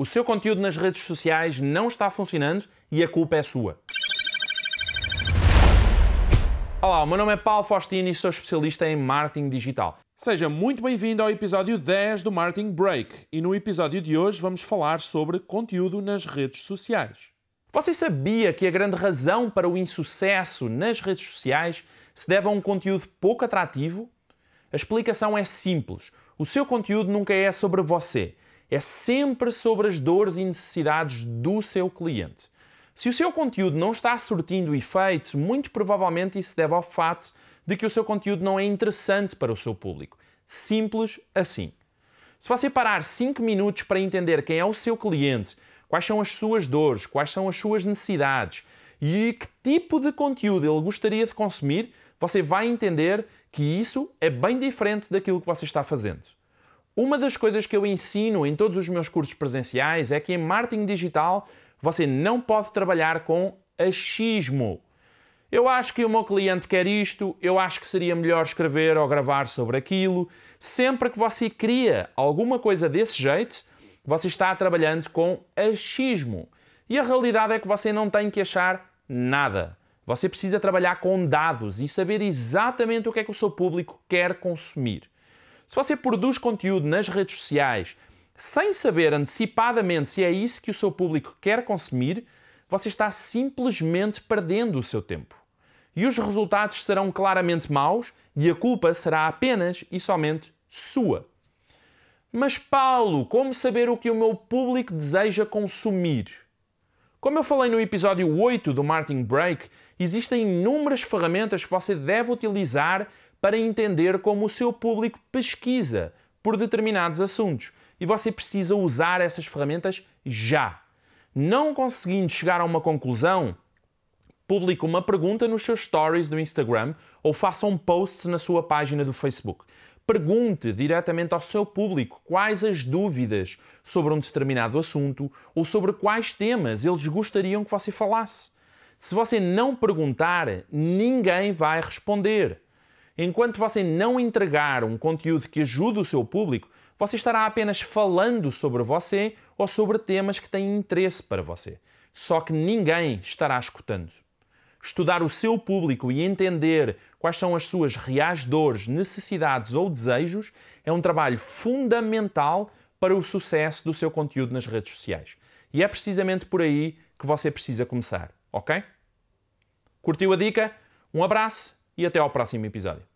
O seu conteúdo nas redes sociais não está funcionando e a culpa é sua. Olá, o meu nome é Paulo Faustino e sou especialista em marketing digital. Seja muito bem-vindo ao episódio 10 do Marketing Break e no episódio de hoje vamos falar sobre conteúdo nas redes sociais. Você sabia que a grande razão para o insucesso nas redes sociais se deve a um conteúdo pouco atrativo? A explicação é simples. O seu conteúdo nunca é sobre você, é sempre sobre as dores e necessidades do seu cliente. Se o seu conteúdo não está surtindo efeito, muito provavelmente isso deve ao fato de que o seu conteúdo não é interessante para o seu público. Simples assim. Se você parar 5 minutos para entender quem é o seu cliente, quais são as suas dores, quais são as suas necessidades e que tipo de conteúdo ele gostaria de consumir, você vai entender que isso é bem diferente daquilo que você está fazendo. Uma das coisas que eu ensino em todos os meus cursos presenciais é que em marketing digital você não pode trabalhar com achismo. Eu acho que o meu cliente quer isto, eu acho que seria melhor escrever ou gravar sobre aquilo. Sempre que você cria alguma coisa desse jeito, você está trabalhando com achismo. E a realidade é que você não tem que achar nada. Você precisa trabalhar com dados e saber exatamente o que é que o seu público quer consumir. Se você produz conteúdo nas redes sociais sem saber antecipadamente se é isso que o seu público quer consumir, você está simplesmente perdendo o seu tempo. E os resultados serão claramente maus e a culpa será apenas e somente sua. Mas, Paulo, como saber o que o meu público deseja consumir? Como eu falei no episódio 8 do Marketing Break, existem inúmeras ferramentas que você deve utilizar para entender como o seu público pesquisa por determinados assuntos e você precisa usar essas ferramentas já. Não conseguindo chegar a uma conclusão, publique uma pergunta nos seus stories do Instagram ou faça um post na sua página do Facebook. Pergunte diretamente ao seu público quais as dúvidas sobre um determinado assunto ou sobre quais temas eles gostariam que você falasse. Se você não perguntar, ninguém vai responder. Enquanto você não entregar um conteúdo que ajude o seu público, você estará apenas falando sobre você ou sobre temas que têm interesse para você. Só que ninguém estará escutando. Estudar o seu público e entender quais são as suas reais dores, necessidades ou desejos é um trabalho fundamental para o sucesso do seu conteúdo nas redes sociais. E é precisamente por aí que você precisa começar, ok? Curtiu a dica? Um abraço e até ao próximo episódio.